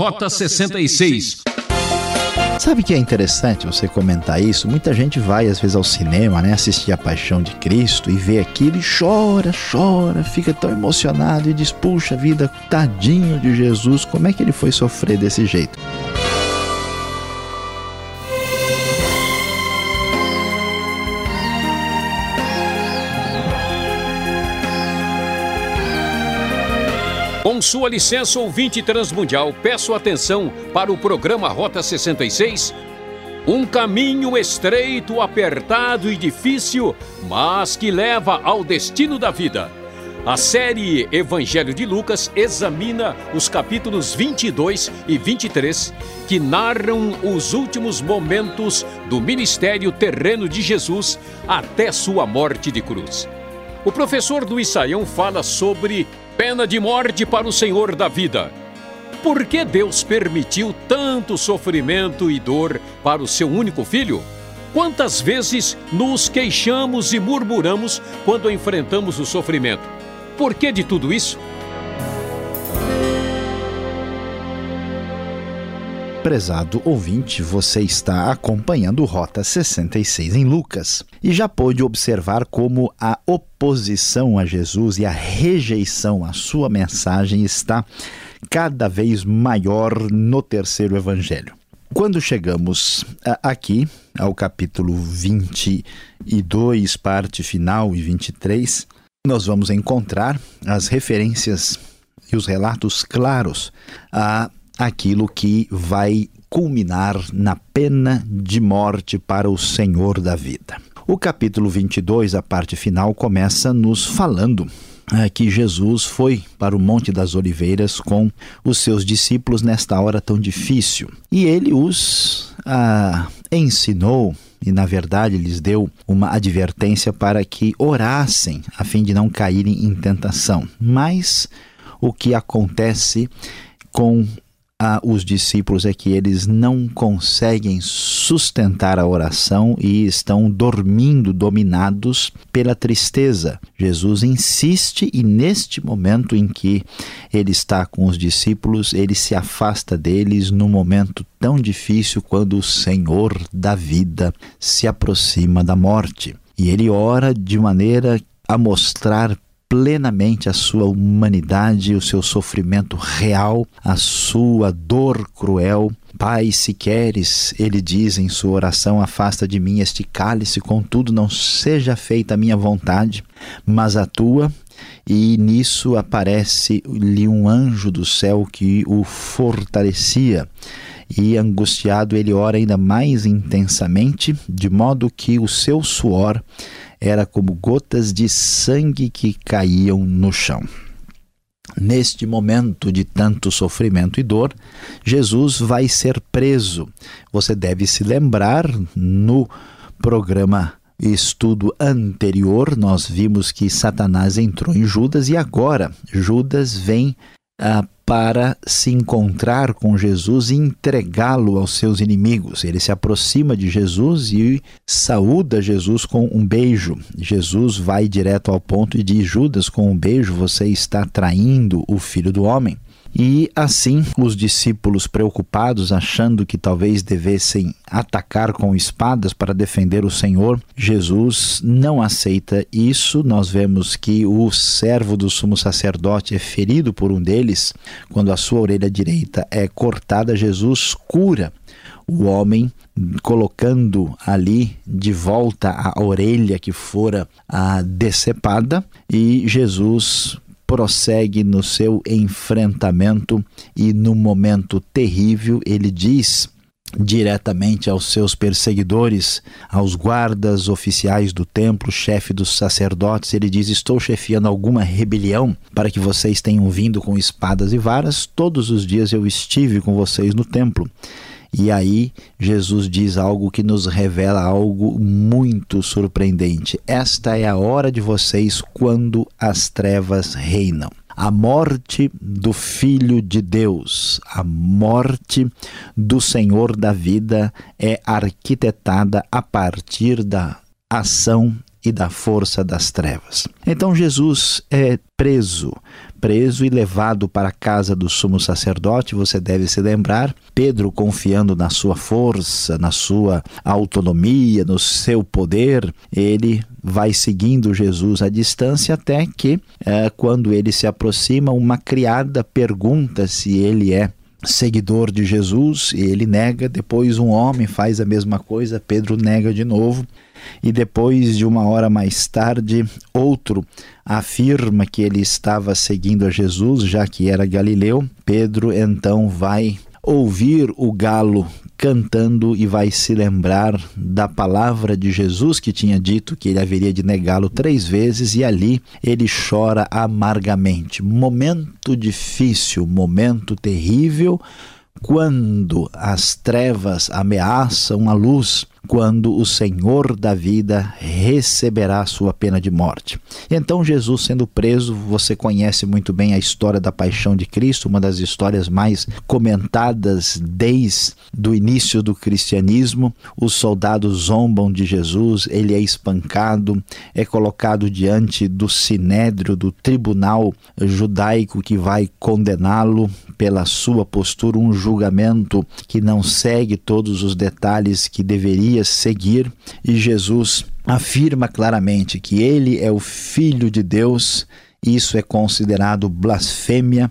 Rota 66. Sabe que é interessante você comentar isso? Muita gente vai às vezes ao cinema, né, assistir a Paixão de Cristo e vê aquilo e chora, chora, fica tão emocionado e diz: "Puxa vida, tadinho de Jesus, como é que ele foi sofrer desse jeito?" Com sua licença, ouvinte transmundial, peço atenção para o programa Rota 66. Um caminho estreito, apertado e difícil, mas que leva ao destino da vida. A série Evangelho de Lucas examina os capítulos 22 e 23, que narram os últimos momentos do ministério terreno de Jesus até sua morte de cruz. O professor Luiz Saião fala sobre pena de morte para o Senhor da vida. Por que Deus permitiu tanto sofrimento e dor para o seu único filho? Quantas vezes nos queixamos e murmuramos quando enfrentamos o sofrimento? Por que de tudo isso? Prezado ouvinte, você está acompanhando Rota 66 em Lucas e já pôde observar como a oposição a Jesus e a rejeição à sua mensagem está cada vez maior no terceiro evangelho. Quando chegamos aqui ao capítulo 22, parte final e 23, nós vamos encontrar as referências e os relatos claros a aquilo que vai culminar na pena de morte para o Senhor da vida. O capítulo 22, a parte final, começa nos falando é, que Jesus foi para o Monte das Oliveiras com os seus discípulos nesta hora tão difícil. E ele os ah, ensinou e, na verdade, lhes deu uma advertência para que orassem a fim de não caírem em tentação. Mas o que acontece com a os discípulos é que eles não conseguem sustentar a oração e estão dormindo, dominados pela tristeza. Jesus insiste e neste momento em que ele está com os discípulos, ele se afasta deles no momento tão difícil quando o Senhor da vida se aproxima da morte. E ele ora de maneira a mostrar plenamente a sua humanidade, o seu sofrimento real, a sua dor cruel. Pai, se queres, ele diz em sua oração, afasta de mim este cálice, contudo não seja feita a minha vontade, mas a tua. E nisso aparece-lhe um anjo do céu que o fortalecia e angustiado ele ora ainda mais intensamente, de modo que o seu suor era como gotas de sangue que caíam no chão. Neste momento de tanto sofrimento e dor, Jesus vai ser preso. Você deve se lembrar no programa estudo anterior, nós vimos que Satanás entrou em Judas e agora Judas vem ah, para se encontrar com Jesus e entregá-lo aos seus inimigos. Ele se aproxima de Jesus e saúda Jesus com um beijo. Jesus vai direto ao ponto e diz: Judas, com um beijo você está traindo o filho do homem. E assim, os discípulos preocupados, achando que talvez devessem atacar com espadas para defender o Senhor, Jesus não aceita isso. Nós vemos que o servo do sumo sacerdote é ferido por um deles. Quando a sua orelha direita é cortada, Jesus cura o homem colocando ali de volta a orelha que fora a decepada e Jesus prossegue no seu enfrentamento e no momento terrível ele diz diretamente aos seus perseguidores, aos guardas oficiais do templo, chefe dos sacerdotes, ele diz: Estou chefiando alguma rebelião para que vocês tenham vindo com espadas e varas. Todos os dias eu estive com vocês no templo. E aí Jesus diz algo que nos revela algo muito surpreendente. Esta é a hora de vocês quando as trevas reinam. A morte do Filho de Deus, a morte do Senhor da vida é arquitetada a partir da ação e da força das trevas. Então Jesus é preso, preso e levado para a casa do sumo sacerdote, você deve se lembrar. Pedro, confiando na sua força, na sua autonomia, no seu poder, ele vai seguindo Jesus à distância até que, é, quando ele se aproxima, uma criada pergunta se ele é seguidor de Jesus e ele nega. Depois, um homem faz a mesma coisa, Pedro nega de novo. E depois de uma hora mais tarde, outro afirma que ele estava seguindo a Jesus, já que era galileu. Pedro então vai ouvir o galo cantando e vai se lembrar da palavra de Jesus que tinha dito que ele haveria de negá-lo três vezes e ali ele chora amargamente. Momento difícil, momento terrível, quando as trevas ameaçam a luz quando o Senhor da vida receberá sua pena de morte. Então, Jesus sendo preso, você conhece muito bem a história da paixão de Cristo, uma das histórias mais comentadas desde o início do cristianismo. Os soldados zombam de Jesus, ele é espancado, é colocado diante do sinédrio, do tribunal judaico que vai condená-lo pela sua postura, um julgamento que não segue todos os detalhes que deveria seguir, e Jesus afirma claramente que ele é o Filho de Deus. Isso é considerado blasfêmia,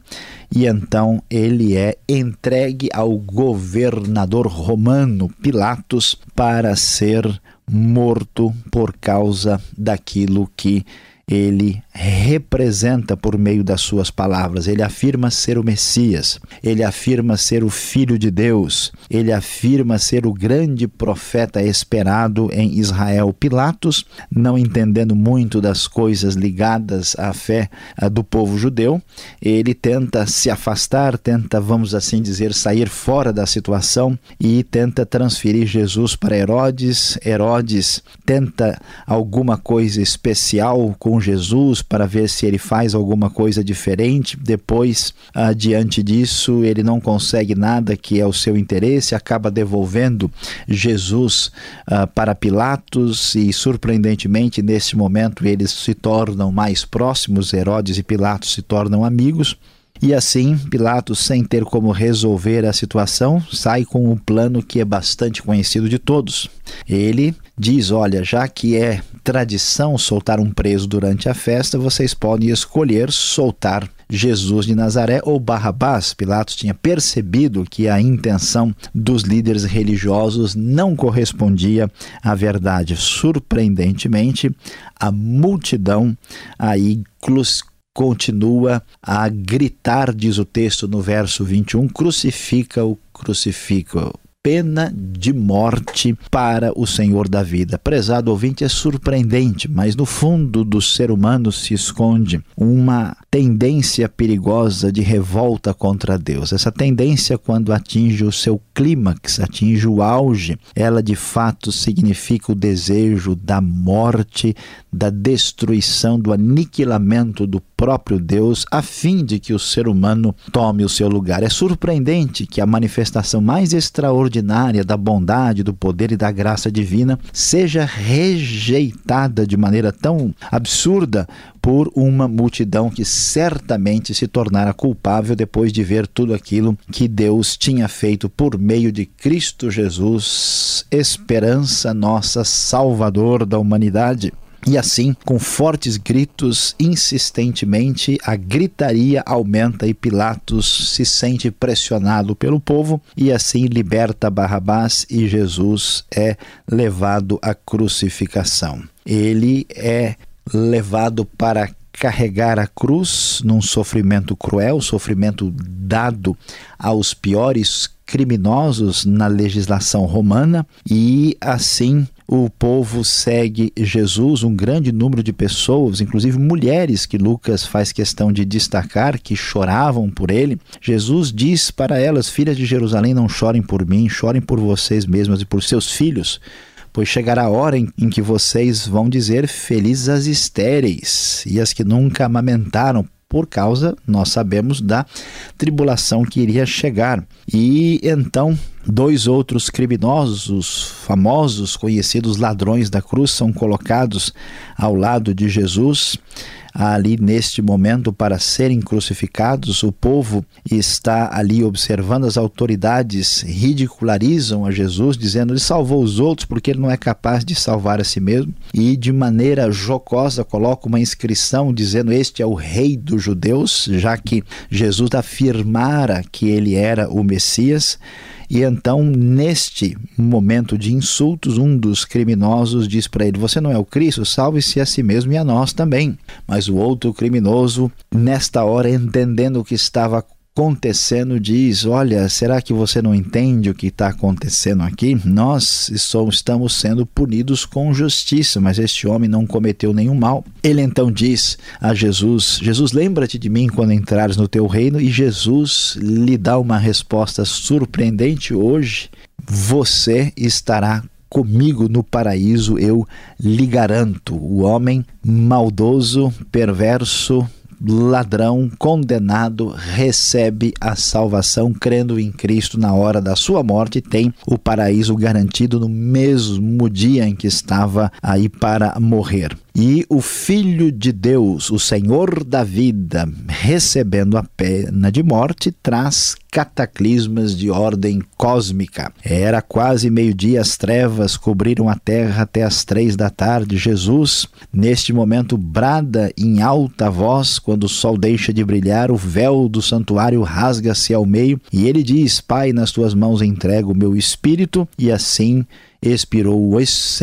e então ele é entregue ao governador romano Pilatos para ser morto por causa daquilo que ele representa por meio das suas palavras. Ele afirma ser o Messias, ele afirma ser o Filho de Deus, ele afirma ser o grande profeta esperado em Israel. Pilatos, não entendendo muito das coisas ligadas à fé do povo judeu, ele tenta se afastar, tenta, vamos assim dizer, sair fora da situação e tenta transferir Jesus para Herodes. Herodes tenta alguma coisa especial com Jesus para ver se ele faz alguma coisa diferente. Depois, diante disso, ele não consegue nada que é o seu interesse, acaba devolvendo Jesus ah, para Pilatos e, surpreendentemente, nesse momento eles se tornam mais próximos. Herodes e Pilatos se tornam amigos. E assim, Pilatos, sem ter como resolver a situação, sai com um plano que é bastante conhecido de todos. Ele diz: Olha, já que é tradição soltar um preso durante a festa, vocês podem escolher soltar Jesus de Nazaré ou Barrabás. Pilatos tinha percebido que a intenção dos líderes religiosos não correspondia à verdade. Surpreendentemente, a multidão aí continua a gritar, diz o texto no verso 21, crucifica-o, crucifica-o pena de morte para o Senhor da vida. Prezado ouvinte, é surpreendente, mas no fundo do ser humano se esconde uma tendência perigosa de revolta contra Deus. Essa tendência, quando atinge o seu clímax, atinge o auge, ela de fato significa o desejo da morte, da destruição, do aniquilamento do próprio Deus, a fim de que o ser humano tome o seu lugar. É surpreendente que a manifestação mais extraordinária da bondade, do poder e da graça divina seja rejeitada de maneira tão absurda por uma multidão que certamente se tornara culpável depois de ver tudo aquilo que Deus tinha feito por meio de Cristo Jesus, esperança nossa, Salvador da humanidade. E assim, com fortes gritos, insistentemente, a gritaria aumenta e Pilatos se sente pressionado pelo povo e assim liberta Barrabás e Jesus é levado à crucificação. Ele é levado para carregar a cruz num sofrimento cruel, sofrimento dado aos piores criminosos na legislação romana, e assim o povo segue Jesus, um grande número de pessoas, inclusive mulheres que Lucas faz questão de destacar, que choravam por ele. Jesus diz para elas: Filhas de Jerusalém, não chorem por mim, chorem por vocês mesmas e por seus filhos pois chegará a hora em, em, que vocês vão dizer felizes as estéreis e as que nunca amamentaram, por causa, nós sabemos, da tribulação que iria chegar. E então, dois outros criminosos, famosos, conhecidos ladrões da cruz, são colocados ao lado de Jesus ali neste momento para serem crucificados. O povo está ali observando, as autoridades ridicularizam a Jesus, dizendo ele salvou os outros porque ele não é capaz de salvar a si mesmo. E de maneira jocosa coloca uma inscrição dizendo: Este é o rei dos judeus, já que Jesus afirmara que ele era o Messias. E então, neste momento de insultos, um dos criminosos diz para ele: Você não é o Cristo? Salve-se a si mesmo e a nós também. Mas o outro criminoso, nesta hora, entendendo que estava acontecendo diz: Olha, será que você não entende o que está acontecendo aqui? Nós estamos sendo punidos com justiça, mas este homem não cometeu nenhum mal. Ele então diz a Jesus: Jesus, lembra-te de mim quando entrares no teu reino. E Jesus lhe dá uma resposta surpreendente hoje: Você estará comigo no paraíso, eu lhe garanto. O homem maldoso, perverso, ladrão condenado recebe a salvação crendo em Cristo na hora da sua morte tem o paraíso garantido no mesmo dia em que estava aí para morrer. E o Filho de Deus, o Senhor da vida, recebendo a pena de morte, traz cataclismas de ordem cósmica. Era quase meio-dia, as trevas cobriram a terra até as três da tarde. Jesus, neste momento, brada em alta voz quando o sol deixa de brilhar, o véu do santuário rasga-se ao meio e ele diz: Pai, nas tuas mãos entrego o meu espírito, e assim expirou.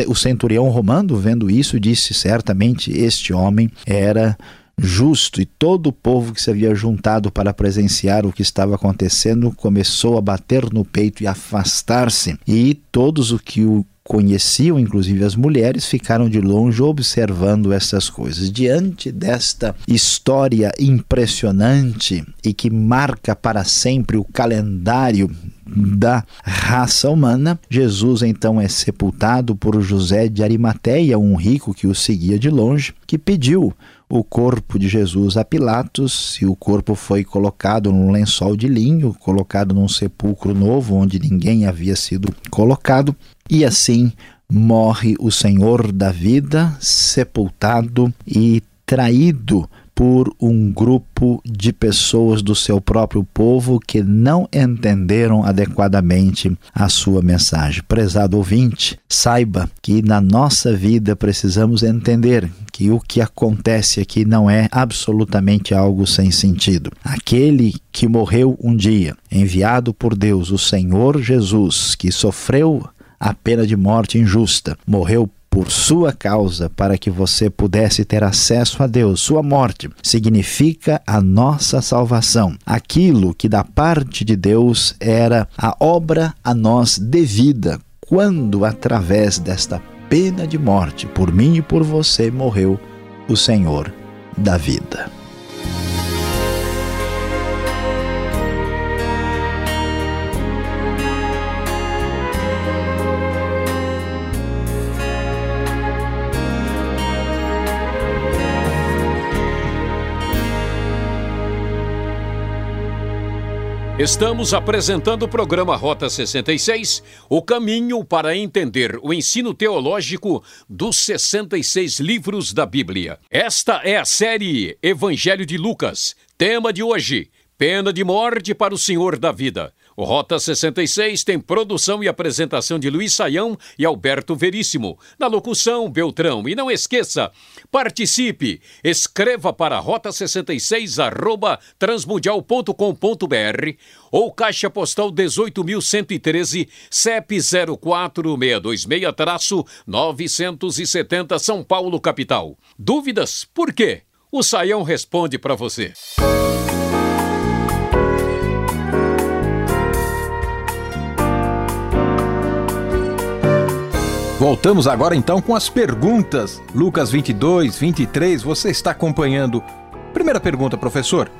O centurião romano, vendo isso, disse: certamente este homem era justo, e todo o povo que se havia juntado para presenciar o que estava acontecendo começou a bater no peito e afastar-se, e todos o que o conheciam, inclusive as mulheres, ficaram de longe observando essas coisas. Diante desta história impressionante e que marca para sempre o calendário da raça humana, Jesus então é sepultado por José de Arimateia, um rico que o seguia de longe, que pediu o corpo de Jesus a Pilatos, e o corpo foi colocado num lençol de linho, colocado num sepulcro novo onde ninguém havia sido colocado, e assim morre o Senhor da vida, sepultado e traído por um grupo de pessoas do seu próprio povo que não entenderam adequadamente a sua mensagem. Prezado ouvinte, saiba que na nossa vida precisamos entender que o que acontece aqui não é absolutamente algo sem sentido. Aquele que morreu um dia, enviado por Deus, o Senhor Jesus, que sofreu a pena de morte injusta, morreu por sua causa para que você pudesse ter acesso a Deus. Sua morte significa a nossa salvação. Aquilo que da parte de Deus era a obra a nós devida, quando através desta pena de morte por mim e por você morreu o Senhor da vida. Estamos apresentando o programa Rota 66, o caminho para entender o ensino teológico dos 66 livros da Bíblia. Esta é a série Evangelho de Lucas. Tema de hoje: pena de morte para o Senhor da vida. O Rota 66 tem produção e apresentação de Luiz Saião e Alberto Veríssimo. Na locução, Beltrão. E não esqueça, participe, escreva para rota66 arroba transmundial.com.br ou caixa postal 18.113 CEP 04626-970 São Paulo, capital. Dúvidas? Por quê? O Saião responde para você. Voltamos agora então com as perguntas. Lucas 22, 23, você está acompanhando. Primeira pergunta, professor.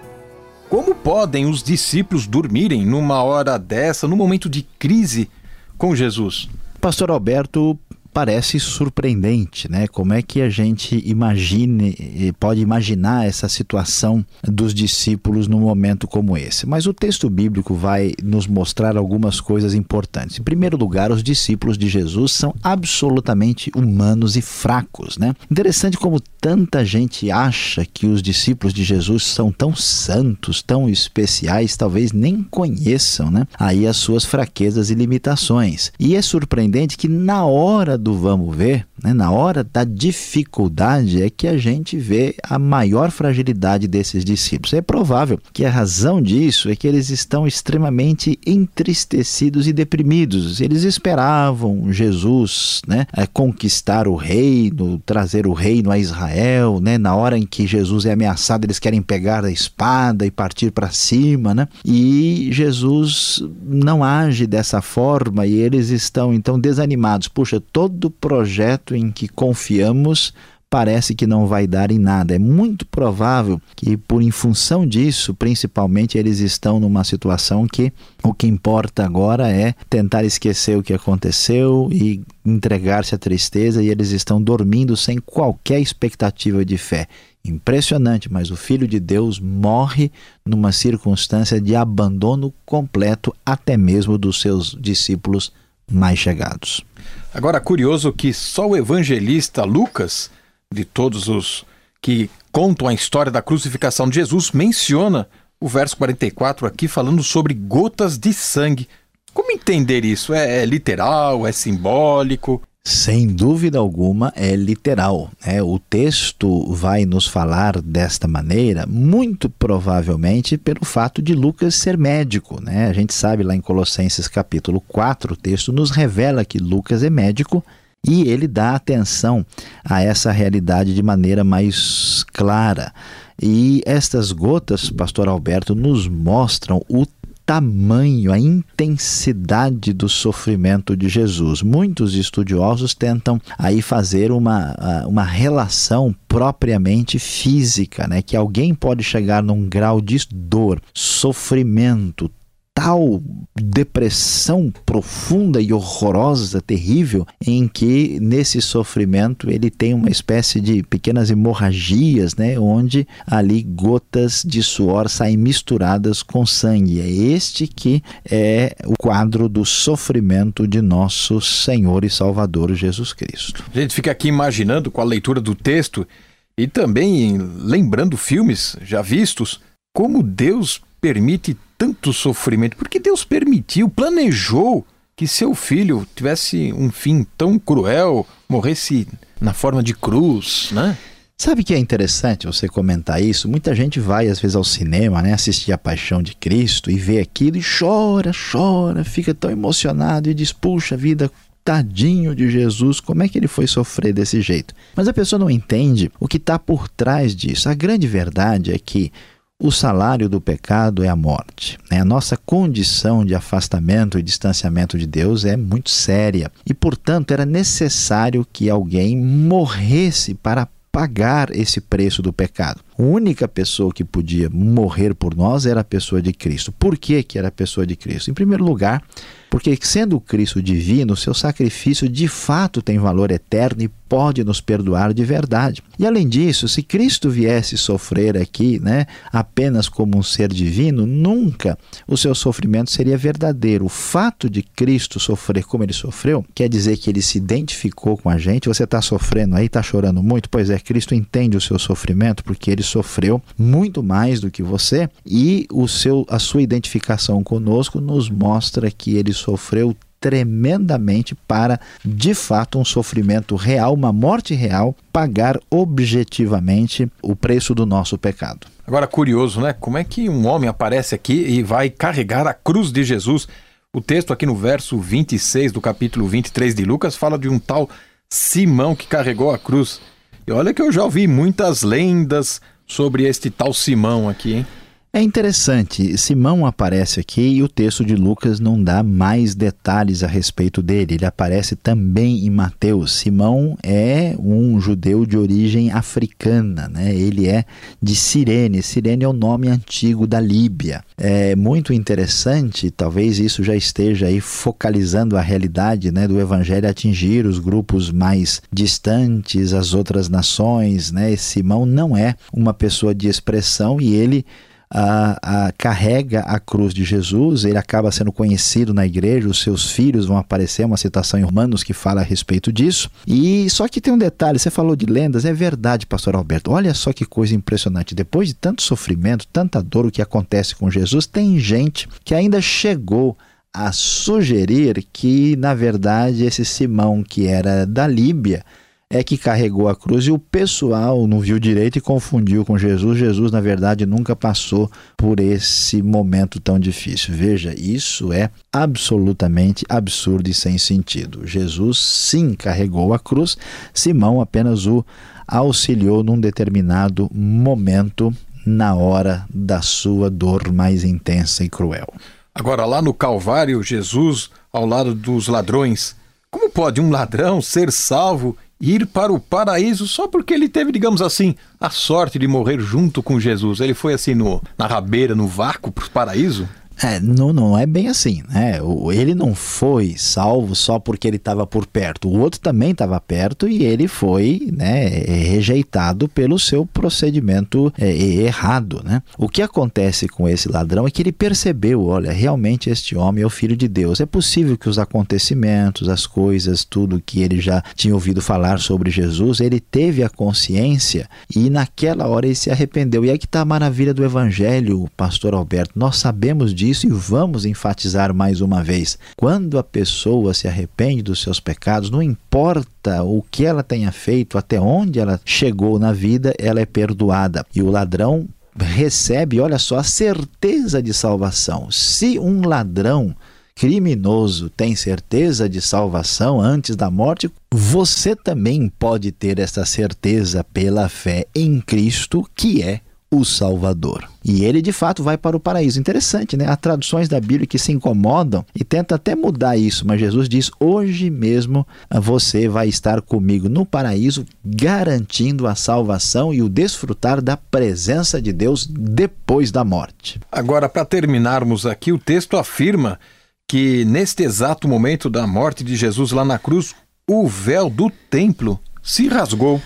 Como podem os discípulos dormirem numa hora dessa, num momento de crise com Jesus? Pastor Alberto, parece surpreendente, né? Como é que a gente imagine, pode imaginar essa situação dos discípulos num momento como esse? Mas o texto bíblico vai nos mostrar algumas coisas importantes. Em primeiro lugar, os discípulos de Jesus são absolutamente humanos e fracos, né? Interessante como tanta gente acha que os discípulos de Jesus são tão santos, tão especiais, talvez nem conheçam, né? Aí as suas fraquezas e limitações. E é surpreendente que na hora do vamos ver, né, na hora da dificuldade, é que a gente vê a maior fragilidade desses discípulos. É provável que a razão disso é que eles estão extremamente entristecidos e deprimidos. Eles esperavam Jesus né, conquistar o reino, trazer o reino a Israel. Né, na hora em que Jesus é ameaçado, eles querem pegar a espada e partir para cima. Né, e Jesus não age dessa forma e eles estão então desanimados. Puxa, todo todo projeto em que confiamos parece que não vai dar em nada. É muito provável que, por em função disso, principalmente, eles estão numa situação que o que importa agora é tentar esquecer o que aconteceu e entregar-se à tristeza, e eles estão dormindo sem qualquer expectativa de fé. Impressionante, mas o Filho de Deus morre numa circunstância de abandono completo, até mesmo dos seus discípulos mais chegados. Agora, curioso que só o evangelista Lucas, de todos os que contam a história da crucificação de Jesus, menciona o verso 44 aqui falando sobre gotas de sangue. Como entender isso? É, é literal? É simbólico? Sem dúvida alguma é literal. Né? O texto vai nos falar desta maneira, muito provavelmente pelo fato de Lucas ser médico. Né? A gente sabe lá em Colossenses capítulo 4, o texto nos revela que Lucas é médico e ele dá atenção a essa realidade de maneira mais clara. E estas gotas, pastor Alberto, nos mostram o tamanho, a intensidade do sofrimento de Jesus. Muitos estudiosos tentam aí fazer uma, uma relação propriamente física, né? Que alguém pode chegar num grau de dor, sofrimento, tal depressão profunda e horrorosa, terrível, em que nesse sofrimento ele tem uma espécie de pequenas hemorragias, né, onde ali gotas de suor saem misturadas com sangue. É este que é o quadro do sofrimento de nosso Senhor e Salvador Jesus Cristo. A gente fica aqui imaginando com a leitura do texto e também lembrando filmes já vistos, como Deus permite tanto sofrimento? Porque Deus permitiu, planejou que seu filho tivesse um fim tão cruel, morresse na forma de cruz, né? Sabe que é interessante você comentar isso? Muita gente vai às vezes ao cinema, né, assistir a Paixão de Cristo e vê aquilo e chora, chora, fica tão emocionado e diz: "Puxa vida, tadinho de Jesus, como é que ele foi sofrer desse jeito?". Mas a pessoa não entende o que está por trás disso. A grande verdade é que o salário do pecado é a morte. Né? A nossa condição de afastamento e distanciamento de Deus é muito séria e, portanto, era necessário que alguém morresse para pagar esse preço do pecado. A única pessoa que podia morrer por nós era a pessoa de Cristo. Por que, que era a pessoa de Cristo? Em primeiro lugar, porque sendo Cristo divino, seu sacrifício de fato tem valor eterno e pode nos perdoar de verdade. E além disso, se Cristo viesse sofrer aqui, né, apenas como um ser divino, nunca o seu sofrimento seria verdadeiro. O fato de Cristo sofrer como ele sofreu, quer dizer que ele se identificou com a gente. Você está sofrendo aí, está chorando muito? Pois é, Cristo entende o seu sofrimento porque ele sofreu muito mais do que você e o seu, a sua identificação conosco nos mostra que ele sofreu tremendamente para, de fato, um sofrimento real, uma morte real, pagar objetivamente o preço do nosso pecado. Agora, curioso, né? Como é que um homem aparece aqui e vai carregar a cruz de Jesus? O texto aqui no verso 26 do capítulo 23 de Lucas fala de um tal Simão que carregou a cruz. E olha que eu já ouvi muitas lendas sobre este tal Simão aqui, hein? É interessante, Simão aparece aqui e o texto de Lucas não dá mais detalhes a respeito dele. Ele aparece também em Mateus. Simão é um judeu de origem africana, né? ele é de Cirene. Cirene é o nome antigo da Líbia. É muito interessante, talvez isso já esteja aí focalizando a realidade né, do evangelho atingir os grupos mais distantes, as outras nações. Né? Simão não é uma pessoa de expressão e ele a, a, carrega a cruz de Jesus, ele acaba sendo conhecido na igreja, os seus filhos vão aparecer, uma citação em Romanos que fala a respeito disso. E só que tem um detalhe, você falou de lendas, é verdade, pastor Alberto. Olha só que coisa impressionante. Depois de tanto sofrimento, tanta dor o que acontece com Jesus, tem gente que ainda chegou a sugerir que, na verdade, esse Simão que era da Líbia, é que carregou a cruz e o pessoal não viu direito e confundiu com Jesus. Jesus, na verdade, nunca passou por esse momento tão difícil. Veja, isso é absolutamente absurdo e sem sentido. Jesus sim carregou a cruz, Simão apenas o auxiliou num determinado momento na hora da sua dor mais intensa e cruel. Agora, lá no Calvário, Jesus, ao lado dos ladrões, como pode um ladrão ser salvo ir para o paraíso só porque ele teve, digamos assim, a sorte de morrer junto com Jesus. Ele foi assim no, na rabeira, no vácuo para o paraíso? É, não, não é bem assim, né? Ele não foi salvo só porque ele estava por perto. O outro também estava perto e ele foi, né, rejeitado pelo seu procedimento é, errado, né? O que acontece com esse ladrão é que ele percebeu, olha, realmente este homem é o filho de Deus. É possível que os acontecimentos, as coisas, tudo que ele já tinha ouvido falar sobre Jesus, ele teve a consciência e naquela hora ele se arrependeu. E aí que está a maravilha do evangelho, pastor Alberto. Nós sabemos disso disso e vamos enfatizar mais uma vez. Quando a pessoa se arrepende dos seus pecados, não importa o que ela tenha feito, até onde ela chegou na vida, ela é perdoada. E o ladrão recebe, olha só, a certeza de salvação. Se um ladrão criminoso tem certeza de salvação antes da morte, você também pode ter essa certeza pela fé em Cristo, que é o Salvador. E ele de fato vai para o paraíso. Interessante, né? Há traduções da Bíblia que se incomodam e tentam até mudar isso, mas Jesus diz: hoje mesmo você vai estar comigo no paraíso, garantindo a salvação e o desfrutar da presença de Deus depois da morte. Agora, para terminarmos aqui, o texto afirma que neste exato momento da morte de Jesus lá na cruz, o véu do templo se rasgou.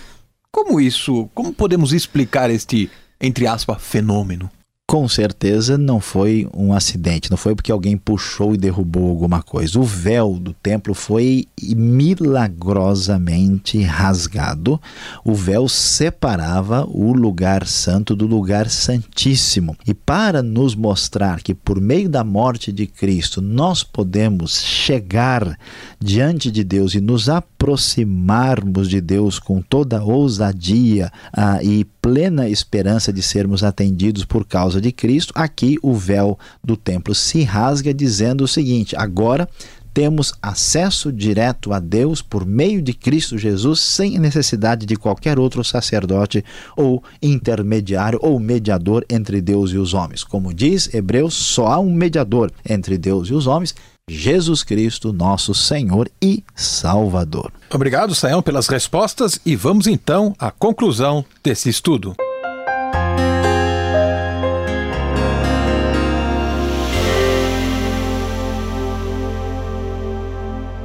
Como isso? Como podemos explicar este entre aspas, fenômeno com certeza não foi um acidente, não foi porque alguém puxou e derrubou alguma coisa. O véu do templo foi milagrosamente rasgado. O véu separava o lugar santo do lugar santíssimo. E para nos mostrar que por meio da morte de Cristo nós podemos chegar diante de Deus e nos aproximarmos de Deus com toda ousadia ah, e plena esperança de sermos atendidos por causa de Cristo, aqui o véu do templo se rasga, dizendo o seguinte: agora temos acesso direto a Deus por meio de Cristo Jesus, sem necessidade de qualquer outro sacerdote ou intermediário ou mediador entre Deus e os homens. Como diz Hebreus, só há um mediador entre Deus e os homens, Jesus Cristo, nosso Senhor e Salvador. Obrigado, Sayão, pelas respostas e vamos então à conclusão desse estudo.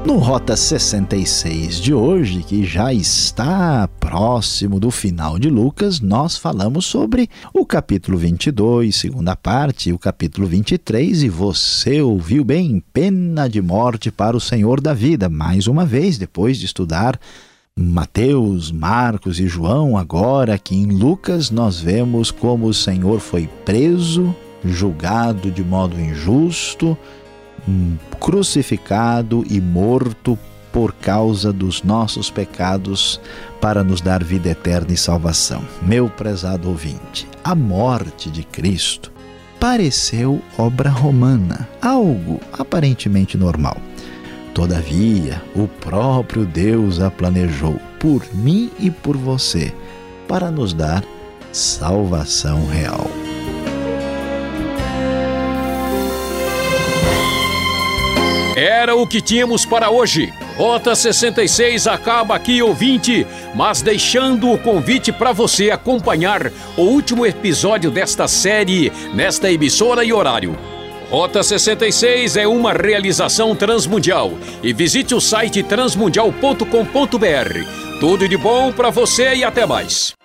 No Rota 66 de hoje, que já está próximo do final de Lucas, nós falamos sobre o capítulo 22, segunda parte, o capítulo 23, e você ouviu bem, pena de morte para o Senhor da vida. Mais uma vez, depois de estudar Mateus, Marcos e João, agora aqui em Lucas, nós vemos como o Senhor foi preso, julgado de modo injusto, crucificado e morto por causa dos nossos pecados para nos dar vida eterna e salvação. Meu prezado ouvinte, a morte de Cristo pareceu obra romana, algo aparentemente normal. Todavia, o próprio Deus a planejou por mim e por você para nos dar salvação real. Era o que tínhamos para hoje. Rota 66 acaba aqui, ouvinte, mas deixando o convite para você acompanhar o último episódio desta série nesta emissora e horário. Rota 66 é uma realização transmundial e visite o site transmundial.com.br. Tudo de bom para você e até mais.